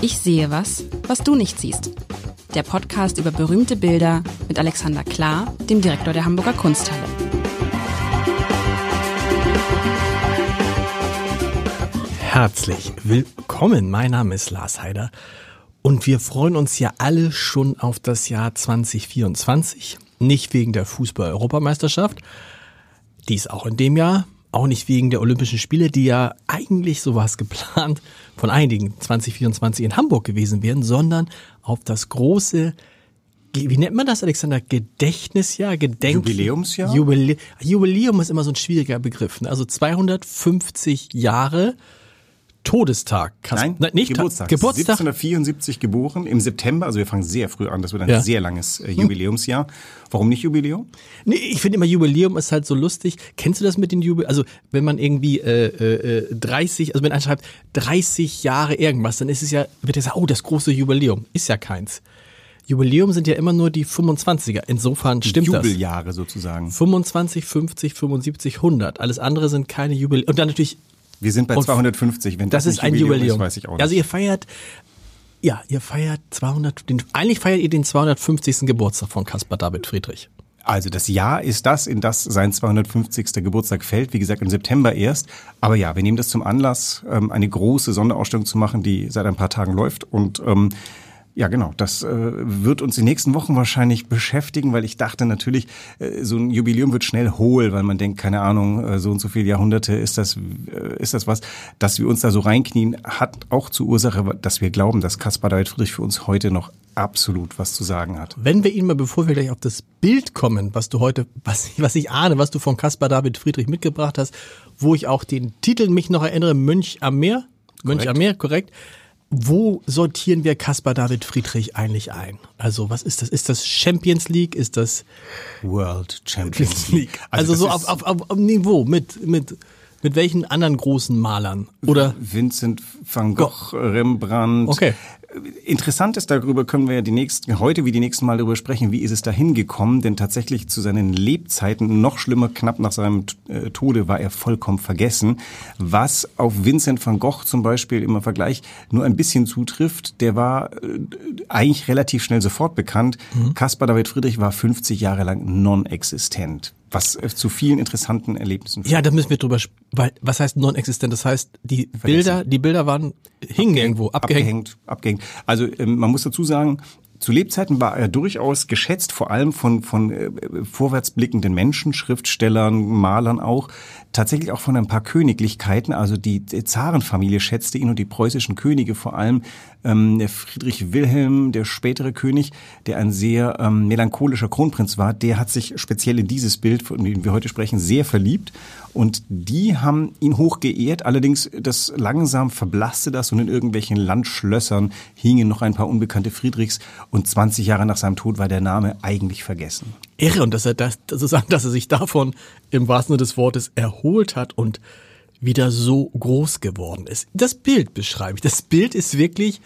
Ich sehe was, was du nicht siehst. Der Podcast über berühmte Bilder mit Alexander Klar, dem Direktor der Hamburger Kunsthalle. Herzlich willkommen. Mein Name ist Lars Heider und wir freuen uns ja alle schon auf das Jahr 2024. Nicht wegen der Fußball-Europameisterschaft, die ist auch in dem Jahr, auch nicht wegen der Olympischen Spiele, die ja eigentlich, so war es geplant, von einigen 2024 in Hamburg gewesen wären, sondern auf das große, wie nennt man das, Alexander? Gedächtnisjahr? Gedenk Jubiläumsjahr? Jubilä Jubiläum ist immer so ein schwieriger Begriff. Ne? Also 250 Jahre Todestag. Kas Nein, Nein, nicht Geburtstag. Geburtstag. 1774 geboren, im September, also wir fangen sehr früh an, das wird ein ja. sehr langes äh, Jubiläumsjahr. Warum nicht Jubiläum? Nee, ich finde immer Jubiläum ist halt so lustig. Kennst du das mit den Jubiläum? Also wenn man irgendwie äh, äh, 30, also wenn einer schreibt 30 Jahre irgendwas, dann ist es ja, wird er sagen, oh, das große Jubiläum. Ist ja keins. Jubiläum sind ja immer nur die 25er. Insofern stimmt Jubeljahre das. Jubeljahre sozusagen. 25, 50, 75, 100. Alles andere sind keine Jubiläum. Und dann natürlich wir sind bei und 250, wenn das, das ist ein Jubiläum, Jubiläum. Ist, weiß ich auch nicht. Also ihr feiert, ja, ihr feiert 200, den, eigentlich feiert ihr den 250. Geburtstag von Caspar David Friedrich. Also das Jahr ist das, in das sein 250. Geburtstag fällt, wie gesagt im September erst. Aber ja, wir nehmen das zum Anlass, ähm, eine große Sonderausstellung zu machen, die seit ein paar Tagen läuft und ähm, ja, genau. Das äh, wird uns die nächsten Wochen wahrscheinlich beschäftigen, weil ich dachte natürlich, äh, so ein Jubiläum wird schnell hohl, weil man denkt, keine Ahnung, äh, so und so viele Jahrhunderte ist das, äh, ist das was, dass wir uns da so reinknien, hat auch zur Ursache, dass wir glauben, dass Caspar David Friedrich für uns heute noch absolut was zu sagen hat. Wenn wir ihn mal, bevor wir gleich auf das Bild kommen, was du heute, was, was ich ahne, was du von Caspar David Friedrich mitgebracht hast, wo ich auch den Titel mich noch erinnere, Mönch am Meer, Mönch korrekt. am Meer, korrekt wo sortieren wir Caspar David Friedrich eigentlich ein? Also was ist das? Ist das Champions League? Ist das World Champions League? Also, also so auf, auf, auf, auf Niveau mit mit mit welchen anderen großen Malern? Oder Vincent van Gogh, Rembrandt. Okay. Interessant ist, darüber können wir ja die nächsten, heute wie die nächsten Mal darüber sprechen, wie ist es dahin gekommen, denn tatsächlich zu seinen Lebzeiten, noch schlimmer, knapp nach seinem äh, Tode, war er vollkommen vergessen. Was auf Vincent van Gogh zum Beispiel im Vergleich nur ein bisschen zutrifft, der war äh, eigentlich relativ schnell sofort bekannt. Mhm. Caspar David Friedrich war 50 Jahre lang non-existent was äh, zu vielen interessanten Erlebnissen führt. Ja, da müssen wir drüber, weil, was heißt non-existent? Das heißt, die Vergessen. Bilder, die Bilder waren, hingen irgendwo, abgehängt. Abgehängt, abgehängt. Also, ähm, man muss dazu sagen, zu Lebzeiten war er durchaus geschätzt, vor allem von, von äh, vorwärtsblickenden Menschen, Schriftstellern, Malern auch, tatsächlich auch von ein paar Königlichkeiten. Also die Zarenfamilie schätzte ihn und die preußischen Könige vor allem. Ähm, der Friedrich Wilhelm, der spätere König, der ein sehr ähm, melancholischer Kronprinz war, der hat sich speziell in dieses Bild, von dem wir heute sprechen, sehr verliebt und die haben ihn hoch geehrt. Allerdings, das langsam verblasste das und in irgendwelchen Landschlössern hingen noch ein paar unbekannte Friedrichs. Und 20 Jahre nach seinem Tod war der Name eigentlich vergessen. Irre. Und dass er das, sozusagen, dass er sich davon im wahrsten Sinne des Wortes erholt hat und wieder so groß geworden ist. Das Bild beschreibe ich. Das Bild ist wirklich,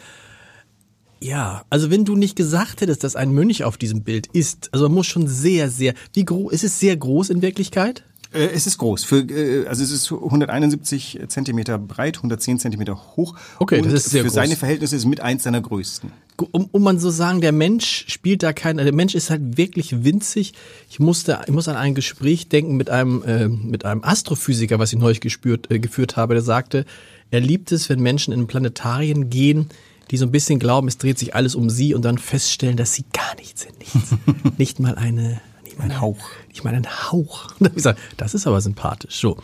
ja, also wenn du nicht gesagt hättest, dass ein Mönch auf diesem Bild ist, also man muss schon sehr, sehr, wie groß, ist es sehr groß in Wirklichkeit? Äh, es ist groß. Für, äh, also es ist 171 Zentimeter breit, 110 Zentimeter hoch. Okay, das ist sehr für groß. seine Verhältnisse ist es mit eins seiner größten. Um, um man so sagen, der Mensch spielt da kein, der Mensch ist halt wirklich winzig. Ich musste, ich muss an ein Gespräch denken mit einem, äh, mit einem Astrophysiker, was ich neulich gespürt, äh, geführt habe, der sagte, er liebt es, wenn Menschen in Planetarien gehen, die so ein bisschen glauben, es dreht sich alles um sie und dann feststellen, dass sie gar nichts sind. Nichts. Nicht mal eine, ein Hauch. Ich meine, ein Hauch. Das ist aber sympathisch. So.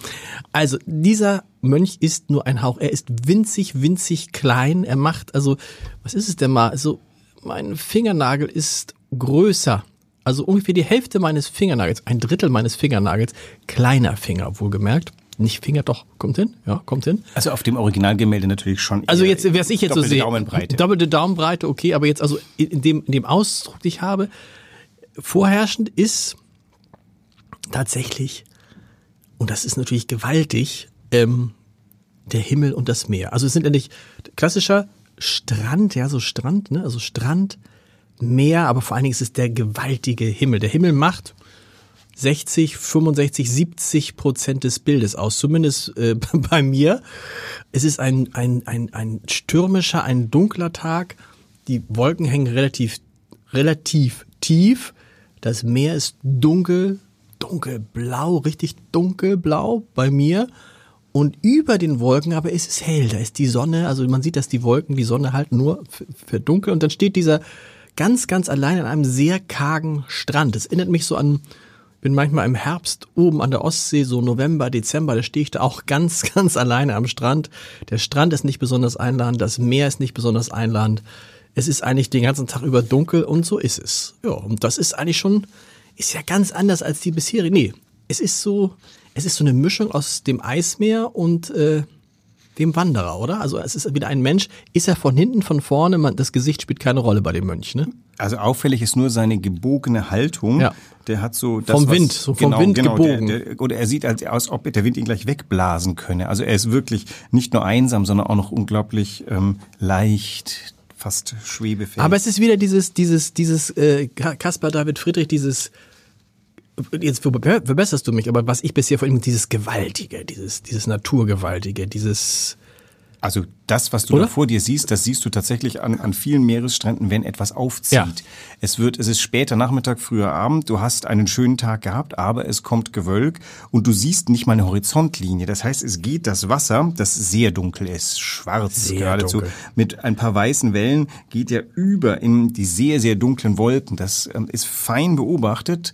Also, dieser Mönch ist nur ein Hauch. Er ist winzig, winzig klein. Er macht, also, was ist es denn mal? Also, mein Fingernagel ist größer. Also ungefähr die Hälfte meines Fingernagels, ein Drittel meines Fingernagels, kleiner Finger, wohlgemerkt nicht Finger, doch, kommt hin, ja, kommt hin. Also auf dem Originalgemälde natürlich schon. Also jetzt, wer ich jetzt so sehe. Daumenbreite. Doppelte Daumenbreite, okay, aber jetzt also in dem, in dem Ausdruck, den ich habe, vorherrschend ist tatsächlich, und das ist natürlich gewaltig, ähm, der Himmel und das Meer. Also es sind endlich klassischer Strand, ja, so Strand, ne? Also Strand, Meer, aber vor allen Dingen ist es der gewaltige Himmel. Der Himmel macht 60, 65, 70 Prozent des Bildes aus, zumindest äh, bei mir. Es ist ein, ein, ein, ein stürmischer, ein dunkler Tag. Die Wolken hängen relativ, relativ tief. Das Meer ist dunkel, dunkelblau, richtig dunkelblau bei mir. Und über den Wolken aber ist es hell. Da ist die Sonne, also man sieht, dass die Wolken die Sonne halt nur für dunkel. Und dann steht dieser ganz, ganz allein an einem sehr kargen Strand. Das erinnert mich so an bin manchmal im Herbst oben an der Ostsee, so November, Dezember, da stehe ich da auch ganz, ganz alleine am Strand. Der Strand ist nicht besonders einladend, das Meer ist nicht besonders einladend. Es ist eigentlich den ganzen Tag über dunkel und so ist es. Ja, und das ist eigentlich schon, ist ja ganz anders als die bisherige. Nee, es ist so, es ist so eine Mischung aus dem Eismeer und äh, dem Wanderer, oder? Also es ist wieder ein Mensch. Ist er von hinten, von vorne? Man, das Gesicht spielt keine Rolle bei dem Mönch, ne? Also auffällig ist nur seine gebogene Haltung. Ja. Der hat so das, vom Wind, so vom genau, Wind genau, gebogen. Der, der, oder er sieht als, aus, ob der Wind ihn gleich wegblasen könne. Also er ist wirklich nicht nur einsam, sondern auch noch unglaublich ähm, leicht, fast schwebefähig. Aber es ist wieder dieses, dieses, dieses äh, Caspar David Friedrich, dieses jetzt verbesserst du mich, aber was ich bisher von ihm, dieses Gewaltige, dieses, dieses Naturgewaltige, dieses also das, was du Oder? da vor dir siehst, das siehst du tatsächlich an, an vielen Meeresstränden, wenn etwas aufzieht. Ja. Es wird, es ist später Nachmittag, früher Abend, du hast einen schönen Tag gehabt, aber es kommt Gewölk und du siehst nicht mal eine Horizontlinie. Das heißt, es geht das Wasser, das sehr dunkel ist, schwarz sehr geradezu, dunkel. mit ein paar weißen Wellen, geht ja über in die sehr, sehr dunklen Wolken. Das ähm, ist fein beobachtet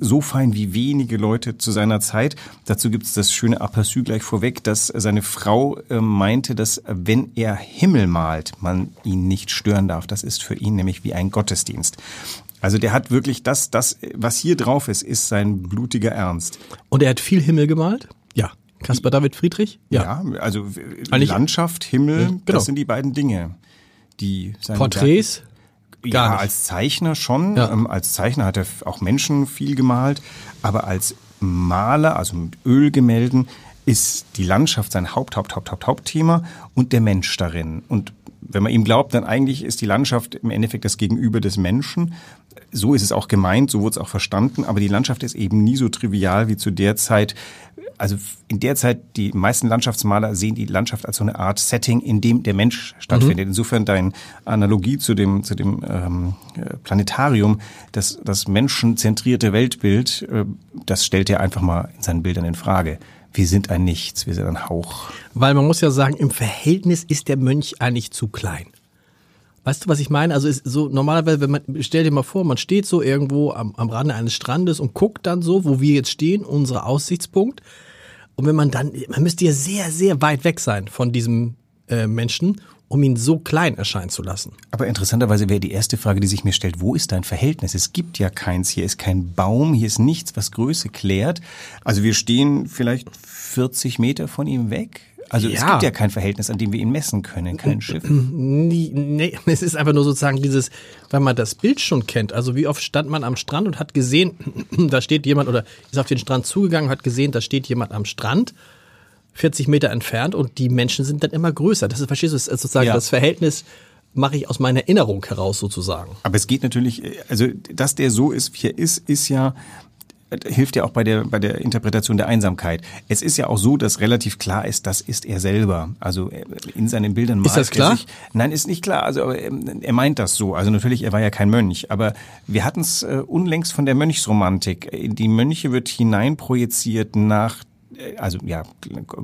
so fein wie wenige Leute zu seiner Zeit. Dazu gibt es das schöne Aperçu gleich vorweg, dass seine Frau äh, meinte, dass äh, wenn er Himmel malt, man ihn nicht stören darf. Das ist für ihn nämlich wie ein Gottesdienst. Also der hat wirklich das, das, was hier drauf ist, ist sein blutiger Ernst. Und er hat viel Himmel gemalt? Ja. Kaspar David Friedrich? Ja, ja also Eigentlich, Landschaft, Himmel, genau. das sind die beiden Dinge, die seine Porträts? Werke Gar ja, nicht. als Zeichner schon. Ja. Ähm, als Zeichner hat er auch Menschen viel gemalt, aber als Maler, also mit Ölgemälden, ist die Landschaft sein Haupt, Haupt, Haupt, Haupt, Hauptthema und der Mensch darin. Und wenn man ihm glaubt, dann eigentlich ist die Landschaft im Endeffekt das Gegenüber des Menschen. So ist es auch gemeint, so wurde es auch verstanden, aber die Landschaft ist eben nie so trivial wie zu der Zeit, also in der Zeit, die meisten Landschaftsmaler sehen die Landschaft als so eine Art Setting, in dem der Mensch stattfindet. Mhm. Insofern deine Analogie zu dem, zu dem ähm, Planetarium, das, das menschenzentrierte Weltbild, äh, das stellt er einfach mal in seinen Bildern in Frage. Wir sind ein Nichts, wir sind ein Hauch. Weil man muss ja sagen, im Verhältnis ist der Mönch eigentlich zu klein. Weißt du, was ich meine? Also ist so normalerweise, wenn man stell dir mal vor, man steht so irgendwo am, am Rande eines Strandes und guckt dann so, wo wir jetzt stehen, unser Aussichtspunkt. Und wenn man dann, man müsste ja sehr, sehr weit weg sein von diesem äh, Menschen, um ihn so klein erscheinen zu lassen. Aber interessanterweise wäre die erste Frage, die sich mir stellt, wo ist dein Verhältnis? Es gibt ja keins, hier ist kein Baum, hier ist nichts, was Größe klärt. Also wir stehen vielleicht 40 Meter von ihm weg. Also ja. es gibt ja kein Verhältnis, an dem wir ihn messen können, kein Schiff. Nee, nee, es ist einfach nur sozusagen dieses, weil man das Bild schon kennt. Also wie oft stand man am Strand und hat gesehen, da steht jemand oder ist auf den Strand zugegangen, hat gesehen, da steht jemand am Strand, 40 Meter entfernt und die Menschen sind dann immer größer. Das ist, verstehst du, sozusagen ja. das Verhältnis mache ich aus meiner Erinnerung heraus sozusagen. Aber es geht natürlich, also dass der so ist, wie er ist, ist ja hilft ja auch bei der, bei der Interpretation der Einsamkeit. Es ist ja auch so, dass relativ klar ist, das ist er selber. Also äh, in seinen Bildern Ist das klar? Sich, nein, ist nicht klar. Also ähm, er meint das so. Also natürlich, er war ja kein Mönch. Aber wir hatten es äh, unlängst von der Mönchsromantik. Die Mönche wird hineinprojiziert nach äh, also ja,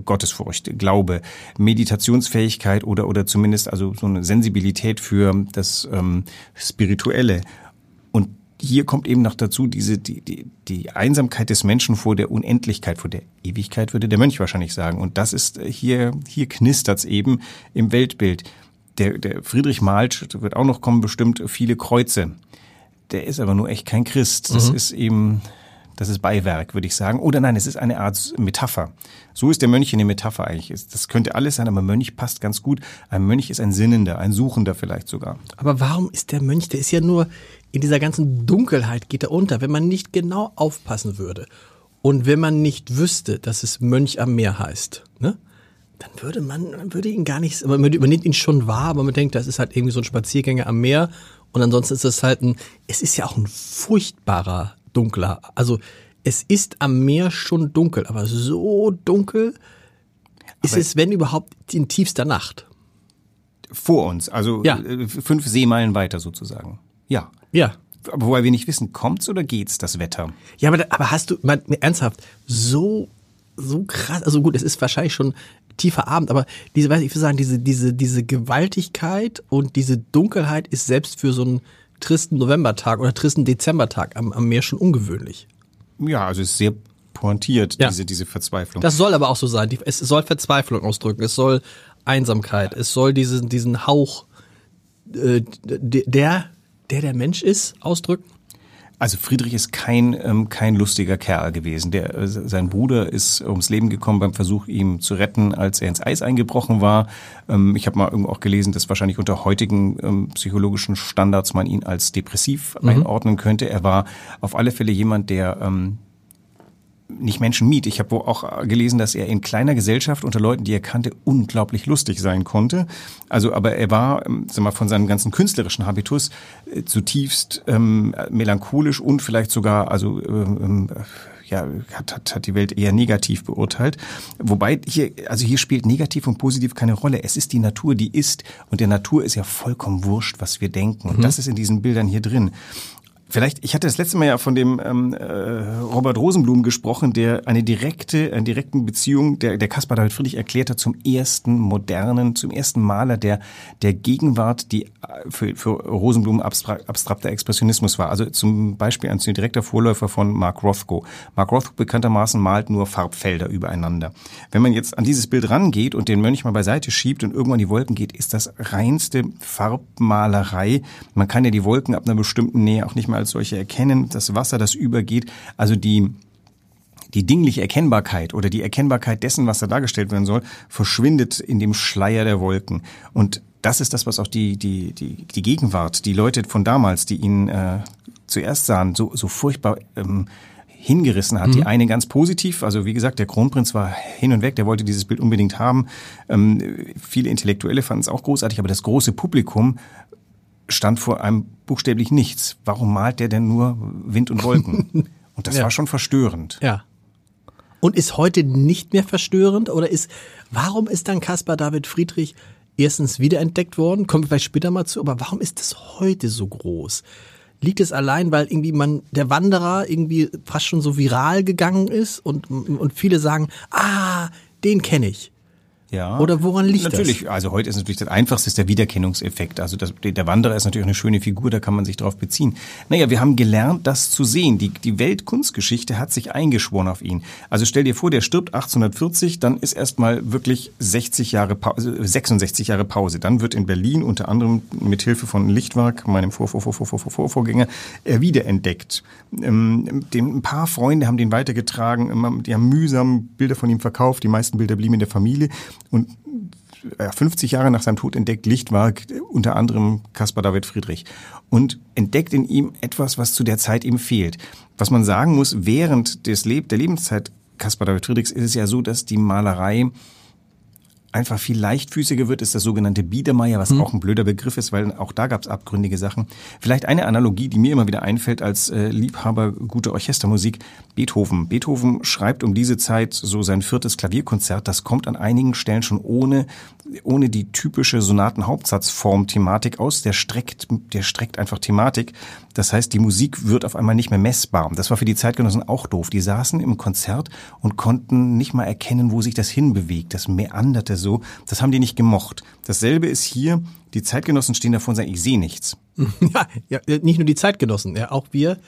Gottesfurcht, Glaube, Meditationsfähigkeit oder oder zumindest also so eine Sensibilität für das ähm, Spirituelle. Hier kommt eben noch dazu diese die, die, die Einsamkeit des Menschen vor der Unendlichkeit, vor der Ewigkeit, würde der Mönch wahrscheinlich sagen. Und das ist äh, hier, hier knistert's eben im Weltbild. Der, der Friedrich malt, wird auch noch kommen, bestimmt viele Kreuze. Der ist aber nur echt kein Christ. Das mhm. ist eben, das ist Beiwerk, würde ich sagen. Oder nein, es ist eine Art Metapher. So ist der Mönch eine Metapher eigentlich. Das könnte alles sein, aber Mönch passt ganz gut. Ein Mönch ist ein Sinnender, ein Suchender vielleicht sogar. Aber warum ist der Mönch, der ist ja nur in dieser ganzen Dunkelheit geht er unter, wenn man nicht genau aufpassen würde. Und wenn man nicht wüsste, dass es Mönch am Meer heißt, ne? dann würde man, man würde ihn gar nicht, man nimmt ihn schon wahr, aber man denkt, das ist halt irgendwie so ein Spaziergänger am Meer. Und ansonsten ist es halt ein, es ist ja auch ein furchtbarer dunkler. Also es ist am Meer schon dunkel, aber so dunkel ist Aber- es, wenn überhaupt, in tiefster Nacht. Vor uns, also Ja. äh, fünf Seemeilen weiter sozusagen. Ja. Ja. Aber wobei wir nicht wissen, kommt's oder geht's, das Wetter? Ja, aber, aber hast du, mal, ernsthaft, so, so krass, also gut, es ist wahrscheinlich schon tiefer Abend, aber diese, weiß ich, ich will sagen, diese, diese, diese Gewaltigkeit und diese Dunkelheit ist selbst für so einen tristen Novembertag oder tristen Dezembertag am, am Meer schon ungewöhnlich. Ja, also es ist sehr pointiert, Ja. diese, diese Verzweiflung. Das soll aber auch so sein. Die, es soll Verzweiflung ausdrücken. Es soll Einsamkeit. Es soll diesen, diesen Hauch, äh, der, der der Mensch ist, ausdrücken. Also Friedrich ist kein, ähm, kein lustiger Kerl gewesen. Der, äh, sein Bruder ist ums Leben gekommen beim Versuch, ihn zu retten, als er ins Eis eingebrochen war. Ähm, ich habe mal irgendwo auch gelesen, dass wahrscheinlich unter heutigen ähm, psychologischen Standards man ihn als depressiv einordnen könnte. Er war auf alle Fälle jemand, der ähm, nicht Menschen mied. Ich habe auch gelesen, dass er in kleiner Gesellschaft unter Leuten, die er kannte, unglaublich lustig sein konnte. Also, aber er war, ähm, sag mal, von seinem ganzen künstlerischen Habitus äh, zutiefst ähm, melancholisch und vielleicht sogar, also ähm, ja, hat, hat, hat die Welt eher negativ beurteilt. Wobei hier, also hier spielt negativ und positiv keine Rolle. Es ist die Natur, die ist. Und der Natur ist ja vollkommen wurscht, was wir denken. Und das ist in diesen Bildern hier drin. Vielleicht, ich hatte das letzte Mal ja von dem ähm, äh, Robert Rosenblum gesprochen, der eine direkte, eine direkten Beziehung, der, der Caspar David Friedrich erklärt hat zum ersten modernen, zum ersten Maler der, der Gegenwart, die äh, für, für Rosenblum abstra abstrakter Expressionismus war. Also zum Beispiel ein direkter Vorläufer von Mark Rothko. Mark Rothko bekanntermaßen malt nur Farbfelder übereinander. Wenn man jetzt an dieses Bild rangeht und den Mönch mal beiseite schiebt und irgendwann die Wolken geht, ist das reinste Farbmalerei. Man kann ja die Wolken ab einer bestimmten Nähe auch nicht mehr als solche erkennen. Das Wasser, das übergeht, also die die dingliche Erkennbarkeit oder die Erkennbarkeit dessen, was da dargestellt werden soll, verschwindet in dem Schleier der Wolken. Und das ist das, was auch die, die, die, die Gegenwart, die Leute von damals, die ihn äh, zuerst sahen, so, so furchtbar ähm, hingerissen hat. Die eine ganz positiv, also wie gesagt, der Kronprinz war hin und weg, der wollte dieses Bild unbedingt haben. Ähm, viele Intellektuelle fanden es auch großartig, aber das große Publikum stand vor einem buchstäblich nichts. Warum malt der denn nur Wind und Wolken? Und das Ja. war schon verstörend. Ja. Und ist heute nicht mehr verstörend oder ist, warum ist dann Caspar David Friedrich erstens wiederentdeckt worden? Kommen wir vielleicht später mal zu, aber warum ist das heute so groß? Liegt es allein, weil irgendwie man, der Wanderer irgendwie fast schon so viral gegangen ist und, und viele sagen, ah, den kenne ich. Ja. Oder woran liegt natürlich, das? Natürlich, also heute ist natürlich das Einfachste ist der Wiedererkennungseffekt. Also das, der Wanderer ist natürlich eine schöne Figur, da kann man sich drauf beziehen. Naja, wir haben gelernt, das zu sehen. Die, die Weltkunstgeschichte hat sich eingeschworen auf ihn. Also stell dir vor, der stirbt 1840, dann ist erstmal wirklich 60 Jahre, Pause, äh, 66 Jahre Pause. Dann wird in Berlin unter anderem mit Hilfe von Lichtwark, meinem Vor -Vor -Vor -Vor -Vor Vorgänger, äh, wiederentdeckt. Ähm, ein paar Freunde haben den weitergetragen, ähm, die haben mühsam Bilder von ihm verkauft, die meisten Bilder blieben in der Familie. Und ja, 50 Jahre nach seinem Tod entdeckt Lichtwerk unter anderem Caspar David Friedrich und entdeckt in ihm etwas, was zu der Zeit ihm fehlt. Was man sagen muss, während des Leb der Lebenszeit Caspar David Friedrichs ist es ja so, dass die Malerei einfach viel leichtfüßiger wird, ist das sogenannte Biedermeier, was auch ein blöder Begriff ist, weil auch da gab es abgründige Sachen. Vielleicht eine Analogie, die mir immer wieder einfällt als äh, Liebhaber guter Orchestermusik, Beethoven. Beethoven schreibt um diese Zeit so sein viertes Klavierkonzert, das kommt an einigen Stellen schon ohne, ohne die typische Sonaten-Hauptsatzform-Thematik aus, der streckt, der streckt einfach Thematik. Das heißt, die Musik wird auf einmal nicht mehr messbar. Das war für die Zeitgenossen auch doof. Die saßen im Konzert und konnten nicht mal erkennen, wo sich das hinbewegt. Das meanderte so. Das haben die nicht gemocht. Dasselbe ist hier. Die Zeitgenossen stehen davor und sagen, ich sehe nichts. Ja, ja, nicht nur die Zeitgenossen, ja, auch wir.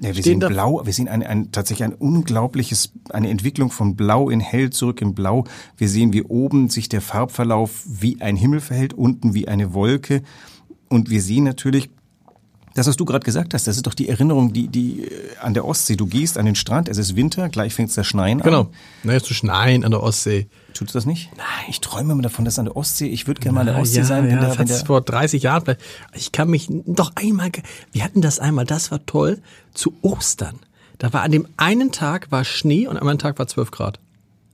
Ja, wir sehen blau, wir sehen ein, ein, tatsächlich ein unglaubliches, eine Entwicklung von blau in hell zurück in blau. Wir sehen, wie oben sich der Farbverlauf wie ein Himmel verhält, unten wie eine Wolke. Und wir sehen natürlich, das, was du gerade gesagt hast, das ist doch die Erinnerung, die, die äh, an der Ostsee, du gehst an den Strand, es ist Winter, gleich fängt es das Schneien an. Genau. Naja, zu schneien an der Ostsee. Tut es das nicht? Nein. Ich träume immer davon, dass an der Ostsee, ich würde gerne mal an der Ostsee ja, sein, wenn ja, der, das wenn der vor 30 Jahren. vielleicht- Ich kann mich doch einmal, wir hatten das einmal, das war toll, zu Ostern. Da war an dem einen Tag war Schnee und am anderen Tag war 12 Grad.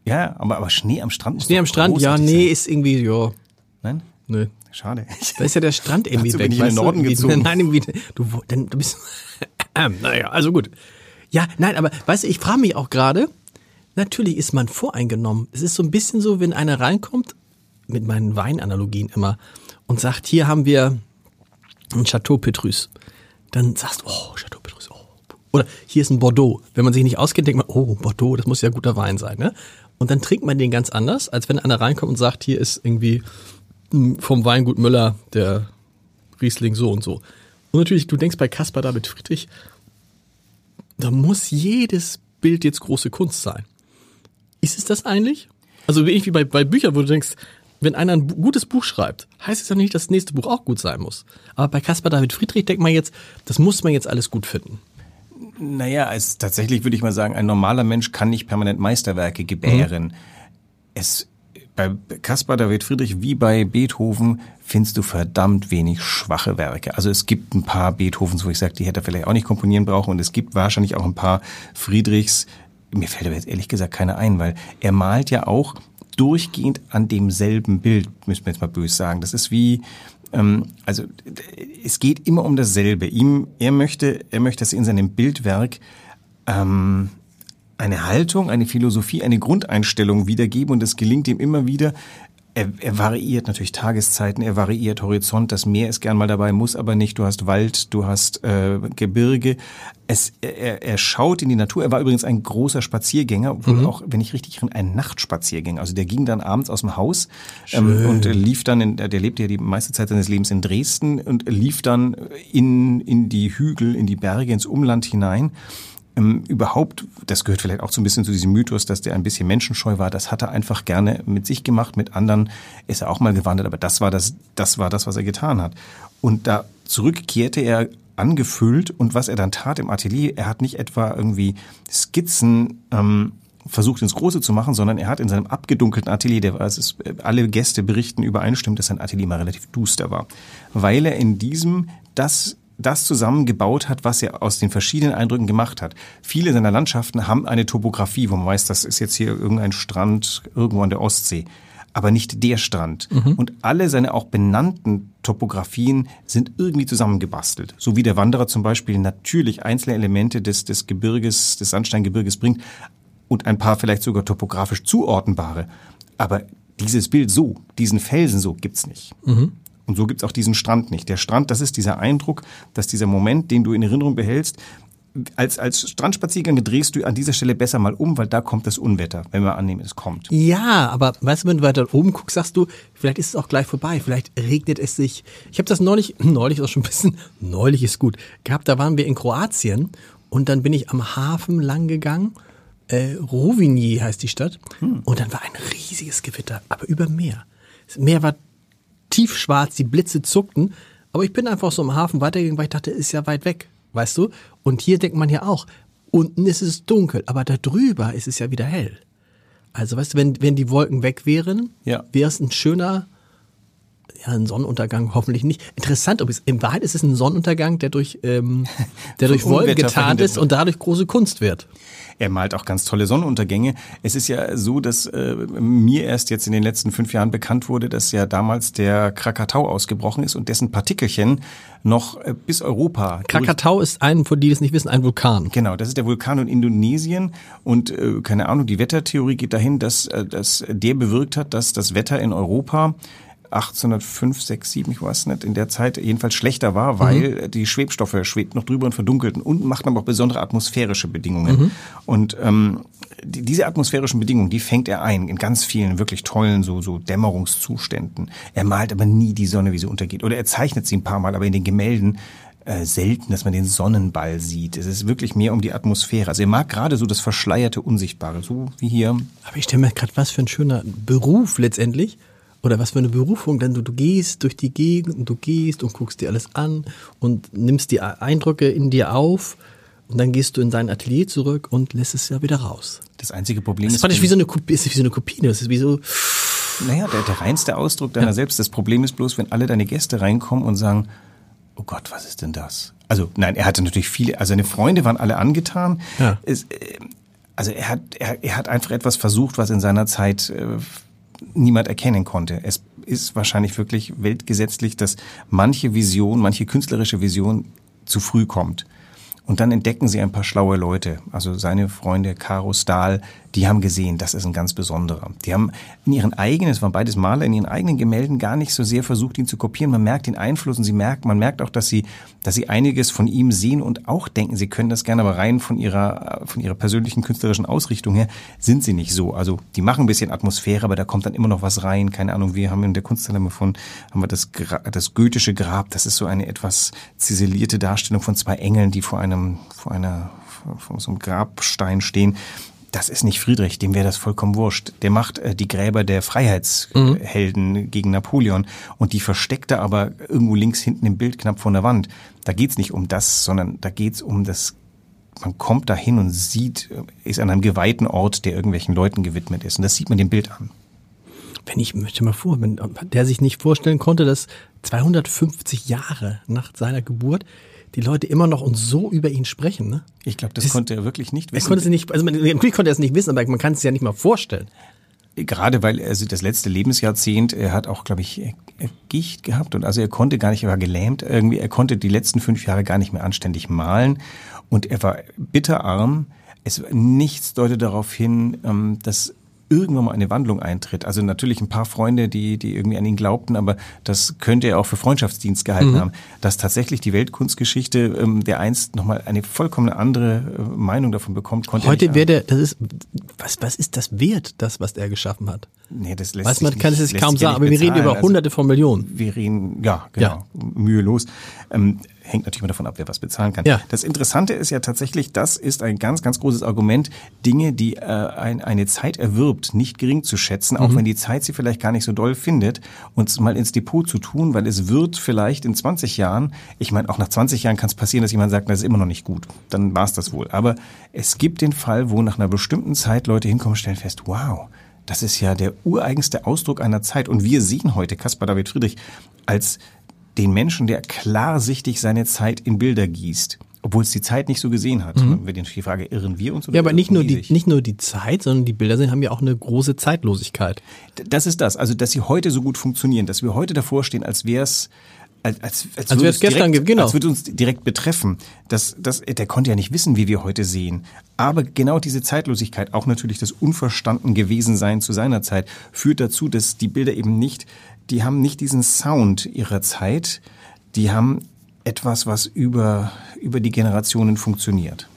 ja, aber, aber Schnee am Strand Schnee am Strand, ja, nee, sein. ist irgendwie, ja, Nein? nö. Schade. Da ist ja der Strand irgendwie Dazu weg. bin ich in den du? Norden Irgendwie- gezogen. Nein, irgendwie, du, denn, du bist, ähm, naja, also gut. Ja, nein, aber weißt du, ich frage mich auch gerade, natürlich ist man voreingenommen. Es ist so ein bisschen so, wenn einer reinkommt, mit meinen Weinanalogien immer, und sagt, hier haben wir ein Chateau Petrus. Dann sagst du, oh, Chateau Petrus, oh. Oder hier ist ein Bordeaux. Wenn man sich nicht auskennt, denkt man, oh, Bordeaux, das muss ja guter Wein sein. Ne? Und dann trinkt man den ganz anders, als wenn einer reinkommt und sagt, hier ist irgendwie vom Weingut Müller der Riesling so und so. Und natürlich, du denkst bei Caspar David Friedrich, da muss jedes Bild jetzt große Kunst sein. Ist es das eigentlich? Also irgendwie bei, bei Büchern, wo du denkst, wenn einer ein gutes Buch schreibt, heißt es ja nicht, dass das nächste Buch auch gut sein muss. Aber bei Caspar David Friedrich denkt man jetzt, das muss man jetzt alles gut finden. Naja, es, tatsächlich würde ich mal sagen, ein normaler Mensch kann nicht permanent Meisterwerke gebären. Mhm. Es, bei Caspar David Friedrich wie bei Beethoven findest du verdammt wenig schwache Werke. Also es gibt ein paar Beethovens, wo ich sage, die hätte er vielleicht auch nicht komponieren brauchen und es gibt wahrscheinlich auch ein paar Friedrichs, mir fällt aber jetzt ehrlich gesagt keiner ein, weil er malt ja auch durchgehend an demselben Bild, müssen wir jetzt mal böse sagen. Das ist wie, ähm, also es geht immer um dasselbe. Ihm, er möchte, er möchte, dass in seinem Bildwerk ähm, eine Haltung, eine Philosophie, eine Grundeinstellung wiedergeben und es gelingt ihm immer wieder, er, er variiert natürlich Tageszeiten, er variiert Horizont, das Meer ist gern mal dabei, muss aber nicht. Du hast Wald, du hast äh, Gebirge. Es, er, er schaut in die Natur. Er war übrigens ein großer Spaziergänger, mhm. auch, wenn ich richtig erinnere, ein Nachtspaziergänger. Also der ging dann abends aus dem Haus ähm, und lief dann, in, der lebte ja die meiste Zeit seines Lebens in Dresden und lief dann in, in die Hügel, in die Berge, ins Umland hinein ähm, überhaupt, das gehört vielleicht auch so ein bisschen zu diesem Mythos, dass der ein bisschen menschenscheu war, das hat er einfach gerne mit sich gemacht, mit anderen ist er auch mal gewandert, aber das war das, das war das, was er getan hat. Und da zurückkehrte er angefüllt und was er dann tat im Atelier, er hat nicht etwa irgendwie Skizzen ähm, versucht ins Große zu machen, sondern er hat in seinem abgedunkelten Atelier, der also es, alle Gäste berichten übereinstimmt, dass sein Atelier mal relativ duster war, weil er in diesem das das zusammengebaut hat, was er aus den verschiedenen Eindrücken gemacht hat. Viele seiner Landschaften haben eine Topografie, wo man weiß, das ist jetzt hier irgendein Strand irgendwo an der Ostsee, aber nicht der Strand. Mhm. Und alle seine auch benannten Topografien sind irgendwie zusammengebastelt. So wie der Wanderer zum Beispiel natürlich einzelne Elemente des, des Gebirges, des Sandsteingebirges bringt und ein paar vielleicht sogar topografisch zuordnenbare. Aber dieses Bild so, diesen Felsen so gibt's nicht. Mhm. Und so gibt's auch diesen Strand nicht. Der Strand, das ist dieser Eindruck, dass dieser Moment, den du in Erinnerung behältst, als, als Strandspaziergang drehst du an dieser Stelle besser mal um, weil da kommt das Unwetter, wenn wir annehmen, es kommt. Ja, aber weißt du, wenn du weiter oben guckst, sagst du, vielleicht ist es auch gleich vorbei, vielleicht regnet es sich. Ich habe das neulich, neulich auch schon ein bisschen, neulich ist gut, gehabt, da waren wir in Kroatien und dann bin ich am Hafen lang gegangen, äh, Rovinj heißt die Stadt, hm. und dann war ein riesiges Gewitter, aber über Meer. Das Meer war tiefschwarz, die Blitze zuckten. Aber ich bin einfach so im Hafen weitergegangen, weil ich dachte, ist ja weit weg, weißt du? Und hier denkt man ja auch, unten ist es dunkel, aber da drüber ist es ja wieder hell. Also weißt du, wenn, wenn die Wolken weg wären, ja. wäre es ein schöner, ja, ein Sonnenuntergang hoffentlich nicht. Interessant, ob es, in Wahrheit ist es ein Sonnenuntergang, der durch, ähm, der durch Wolken getarnt ist und dadurch große Kunst wird. Er malt auch ganz tolle Sonnenuntergänge. Es ist ja so, dass äh, mir erst jetzt in den letzten fünf Jahren bekannt wurde, dass ja damals der Krakatau ausgebrochen ist und dessen Partikelchen noch äh, bis Europa. Krakatau ist ein, von die das nicht wissen, ein Vulkan. Genau, das ist der Vulkan in Indonesien und äh, keine Ahnung, die Wettertheorie geht dahin, dass, äh, dass der bewirkt hat, dass das Wetter in Europa 1805, 6, 7, ich weiß nicht, in der Zeit jedenfalls schlechter war, weil mhm. die Schwebstoffe schwebten noch drüber und verdunkelten und machten aber auch besondere atmosphärische Bedingungen. Mhm. Und ähm, die, diese atmosphärischen Bedingungen, die fängt er ein in ganz vielen wirklich tollen so, so Dämmerungszuständen. Er malt aber nie die Sonne, wie sie untergeht. Oder er zeichnet sie ein paar Mal, aber in den Gemälden äh, selten, dass man den Sonnenball sieht. Es ist wirklich mehr um die Atmosphäre. Also er mag gerade so das verschleierte Unsichtbare, so wie hier. Aber ich stelle mir gerade was für ein schöner Beruf letztendlich oder was für eine Berufung, denn du, du gehst durch die Gegend und du gehst und guckst dir alles an und nimmst die Eindrücke in dir auf und dann gehst du in dein Atelier zurück und lässt es ja wieder raus. Das einzige Problem das ist. Das ich wie so eine Kopie, ist wie so eine Kopie, das ist wie so. Naja, der, der reinste Ausdruck deiner ja. selbst. Das Problem ist bloß, wenn alle deine Gäste reinkommen und sagen, oh Gott, was ist denn das? Also nein, er hatte natürlich viele, also seine Freunde waren alle angetan. Ja. Es, äh, also er hat, er, er hat einfach etwas versucht, was in seiner Zeit äh, niemand erkennen konnte. Es ist wahrscheinlich wirklich weltgesetzlich, dass manche Vision, manche künstlerische Vision zu früh kommt. Und dann entdecken sie ein paar schlaue Leute, also seine Freunde Caro Stahl, die haben gesehen, das ist ein ganz besonderer. Die haben in ihren eigenen, es waren beides Maler, in ihren eigenen Gemälden gar nicht so sehr versucht, ihn zu kopieren. Man merkt den Einfluss und sie merkt, man merkt auch, dass sie, dass sie einiges von ihm sehen und auch denken, sie können das gerne, aber rein von ihrer, von ihrer persönlichen künstlerischen Ausrichtung her sind sie nicht so. Also die machen ein bisschen Atmosphäre, aber da kommt dann immer noch was rein. Keine Ahnung, wir haben in der Kunsthalle von, haben wir das, das goethische Grab. Das ist so eine etwas ziselierte Darstellung von zwei Engeln, die vor einem, vor einer, vor so einem Grabstein stehen das ist nicht Friedrich, dem wäre das vollkommen wurscht. Der macht äh, die Gräber der Freiheitshelden mhm. gegen Napoleon und die versteckt er aber irgendwo links hinten im Bild knapp von der Wand. Da geht's nicht um das, sondern da geht's um das man kommt dahin und sieht, äh, ist an einem geweihten Ort, der irgendwelchen Leuten gewidmet ist. Und das sieht man dem Bild an. Wenn ich möchte mal vor, wenn der sich nicht vorstellen konnte, dass 250 Jahre nach seiner Geburt die Leute immer noch und so über ihn sprechen. Ne? Ich glaube, das, das, konnte er wirklich nicht wissen. Er konnte es nicht, also natürlich konnte er es nicht wissen, aber man kann es ja nicht mal vorstellen. Gerade weil er also das letzte Lebensjahrzehnt, er hat auch, glaube ich, Gicht gehabt und also er konnte gar nicht, er war gelähmt irgendwie, er konnte die letzten fünf Jahre gar nicht mehr anständig malen und er war bitterarm. Es nichts deutet darauf hin, ähm, dass irgendwann mal eine Wandlung eintritt. Also natürlich ein paar Freunde, die, die irgendwie an ihn glaubten, aber das könnte er auch für Freundschaftsdienst gehalten mhm. haben, dass tatsächlich die Weltkunstgeschichte ähm, der einst nochmal eine vollkommen andere äh, Meinung davon bekommt. Konnte Heute wäre der, das ist, was, was ist das wert, das, was er geschaffen hat? Nee, das lässt Weiß man sich kann es kaum sagen, aber wir reden über also hunderte von Millionen. Wir reden, ja, genau, ja. mühelos. Ähm, hängt natürlich immer davon ab, wer was bezahlen kann. Ja. Das Interessante ist ja tatsächlich, das ist ein ganz, ganz großes Argument, Dinge, die äh, ein, eine Zeit erwirbt, nicht gering zu schätzen, auch mhm. wenn die Zeit sie vielleicht gar nicht so doll findet, uns mal ins Depot zu tun, weil es wird vielleicht in 20 Jahren, ich meine, auch nach 20 Jahren kann es passieren, dass jemand sagt, das ist immer noch nicht gut. Dann war es das wohl. Aber es gibt den Fall, wo nach einer bestimmten Zeit Leute hinkommen und stellen fest, wow, das ist ja der ureigenste Ausdruck einer Zeit. Und wir sehen heute Caspar David Friedrich als den Menschen, der klarsichtig seine Zeit in Bilder gießt. Obwohl es die Zeit nicht so gesehen hat. Mhm. Wenn wir die Frage, irren wir uns? Oder ja, aber nicht nur, die, nicht nur die Zeit, sondern die Bilder haben ja auch eine große Zeitlosigkeit. Das ist das. Also, dass sie heute so gut funktionieren, dass wir heute davor stehen, als wäre es als, als, als, als würde es gestern direkt, genau. als würde uns direkt betreffen. Das, das, der konnte ja nicht wissen, wie wir heute sehen. Aber genau diese Zeitlosigkeit, auch natürlich das Unverstanden gewesen sein zu seiner Zeit, führt dazu, dass die Bilder eben nicht die haben nicht diesen Sound ihrer Zeit, die haben etwas, was über, über die Generationen funktioniert.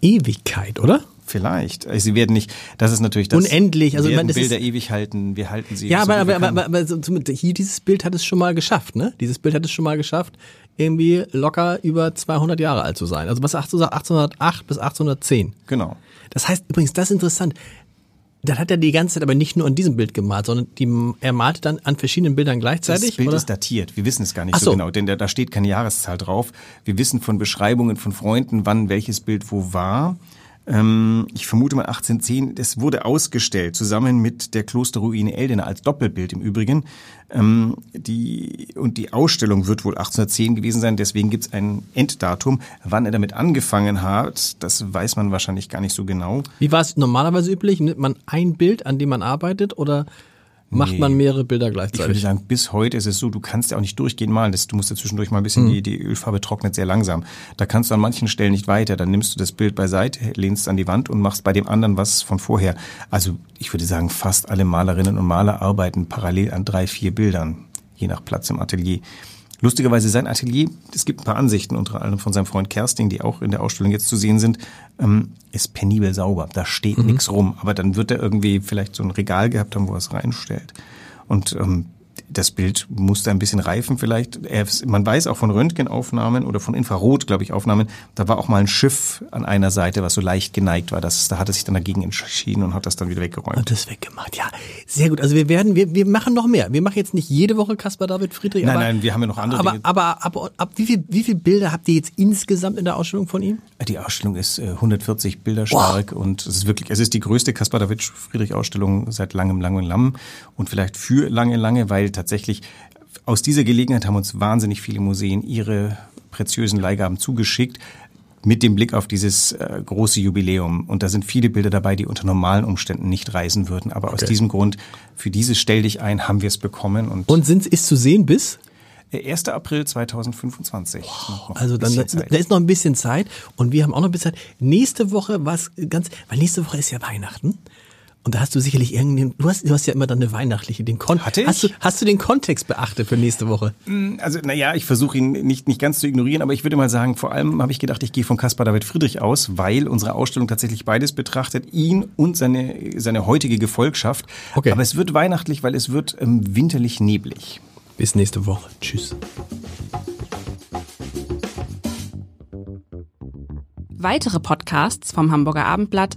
Ewigkeit, oder? Vielleicht. Also sie werden nicht, das ist natürlich das. Unendlich. Also, wir werden man, Bilder ewig halten, wir halten sie. Ja, aber, aber, aber, aber, so, hier dieses Bild hat es schon mal geschafft, ne? Dieses Bild hat es schon mal geschafft, irgendwie locker über 200 Jahre alt zu sein. Also was 1808 bis 1810. Genau. Das heißt übrigens, das ist interessant. Dann hat er die ganze Zeit aber nicht nur an diesem Bild gemalt, sondern die, er malte dann an verschiedenen Bildern gleichzeitig. Das Bild oder? ist datiert. Wir wissen es gar nicht so. so. genau, denn da, da steht keine Jahreszahl drauf. Wir wissen von Beschreibungen von Freunden, wann welches Bild wo war. Ähm, ich vermute mal 1810. Das wurde ausgestellt zusammen mit der Klosterruine Eldena als Doppelbild im Übrigen. Ähm, die, und die Ausstellung wird wohl 1810 gewesen sein, deswegen gibt es ein Enddatum. Wann er damit angefangen hat, das weiß man wahrscheinlich gar nicht so genau. Wie war es normalerweise üblich? Nimmt man ein Bild, an dem man arbeitet oder macht nee. man mehrere Bilder gleichzeitig. Ich würde sagen, bis heute ist es so, du kannst ja auch nicht durchgehend malen. Das, du musst ja zwischendurch mal ein bisschen, mhm. die, die Ölfarbe trocknet sehr langsam. Da kannst du an manchen Stellen nicht weiter. Dann nimmst du das Bild beiseite, lehnst an die Wand und machst bei dem anderen was von vorher. Also ich würde sagen, fast alle Malerinnen und Maler arbeiten parallel an drei, vier Bildern, je nach Platz im Atelier. Lustigerweise sein Atelier, es gibt ein paar Ansichten, unter anderem von seinem Freund Kersting, die auch in der Ausstellung jetzt zu sehen sind, ähm, ist penibel sauber. Da steht mhm. nichts rum. Aber dann wird er irgendwie vielleicht so ein Regal gehabt haben, wo er es reinstellt. Und ähm, das Bild musste ein bisschen reifen vielleicht. man weiß auch von Röntgenaufnahmen oder von Infrarot, glaube ich, Aufnahmen, da war auch mal ein Schiff an einer Seite, was so leicht geneigt war. Das, da hat er sich dann dagegen entschieden und hat das dann wieder weggeräumt. Und das weggemacht, ja. Sehr gut. Also wir werden, wir, wir machen noch mehr. Wir machen jetzt nicht jede Woche Caspar David Friedrich. Nein, aber, nein, wir haben ja noch andere aber, Dinge. Aber ab, ab wie viel, wie viel Bilder habt ihr jetzt insgesamt in der Ausstellung von ihm? Die Ausstellung ist äh, 140 Bilder stark wow. und es ist wirklich, es ist die größte Caspar David Friedrich Ausstellung seit langem, langem, langem und vielleicht für lange, lange, weil tatsächlich aus dieser Gelegenheit haben uns wahnsinnig viele Museen ihre preziösen Leihgaben zugeschickt mit dem Blick auf dieses äh, große Jubiläum. Und da sind viele Bilder dabei, die unter normalen Umständen nicht reisen würden. Aber okay. aus diesem Grund, für dieses Stell dich ein, haben wir es bekommen. Und, und sind, ist zu sehen bis? 1. April 2025. Also dann, da ist noch ein bisschen Zeit und wir haben auch noch ein bisschen Zeit. Nächste Woche was ganz, weil nächste Woche ist ja Weihnachten. Und da hast du sicherlich irgendeinen, du hast, du hast ja immer dann eine weihnachtliche, den Kon Hatte ich? Hast du, hast du den Kontext beachtet für nächste Woche? Also, naja, ich versuche ihn nicht, nicht ganz zu ignorieren, aber ich würde mal sagen, vor allem habe ich gedacht, ich gehe von Caspar David Friedrich aus, weil unsere Ausstellung tatsächlich beides betrachtet, ihn und seine, seine heutige Gefolgschaft. Okay. Aber es wird weihnachtlich, weil es wird ähm, winterlich neblig. Bis nächste Woche. Tschüss. Weitere Podcasts vom Hamburger Abendblatt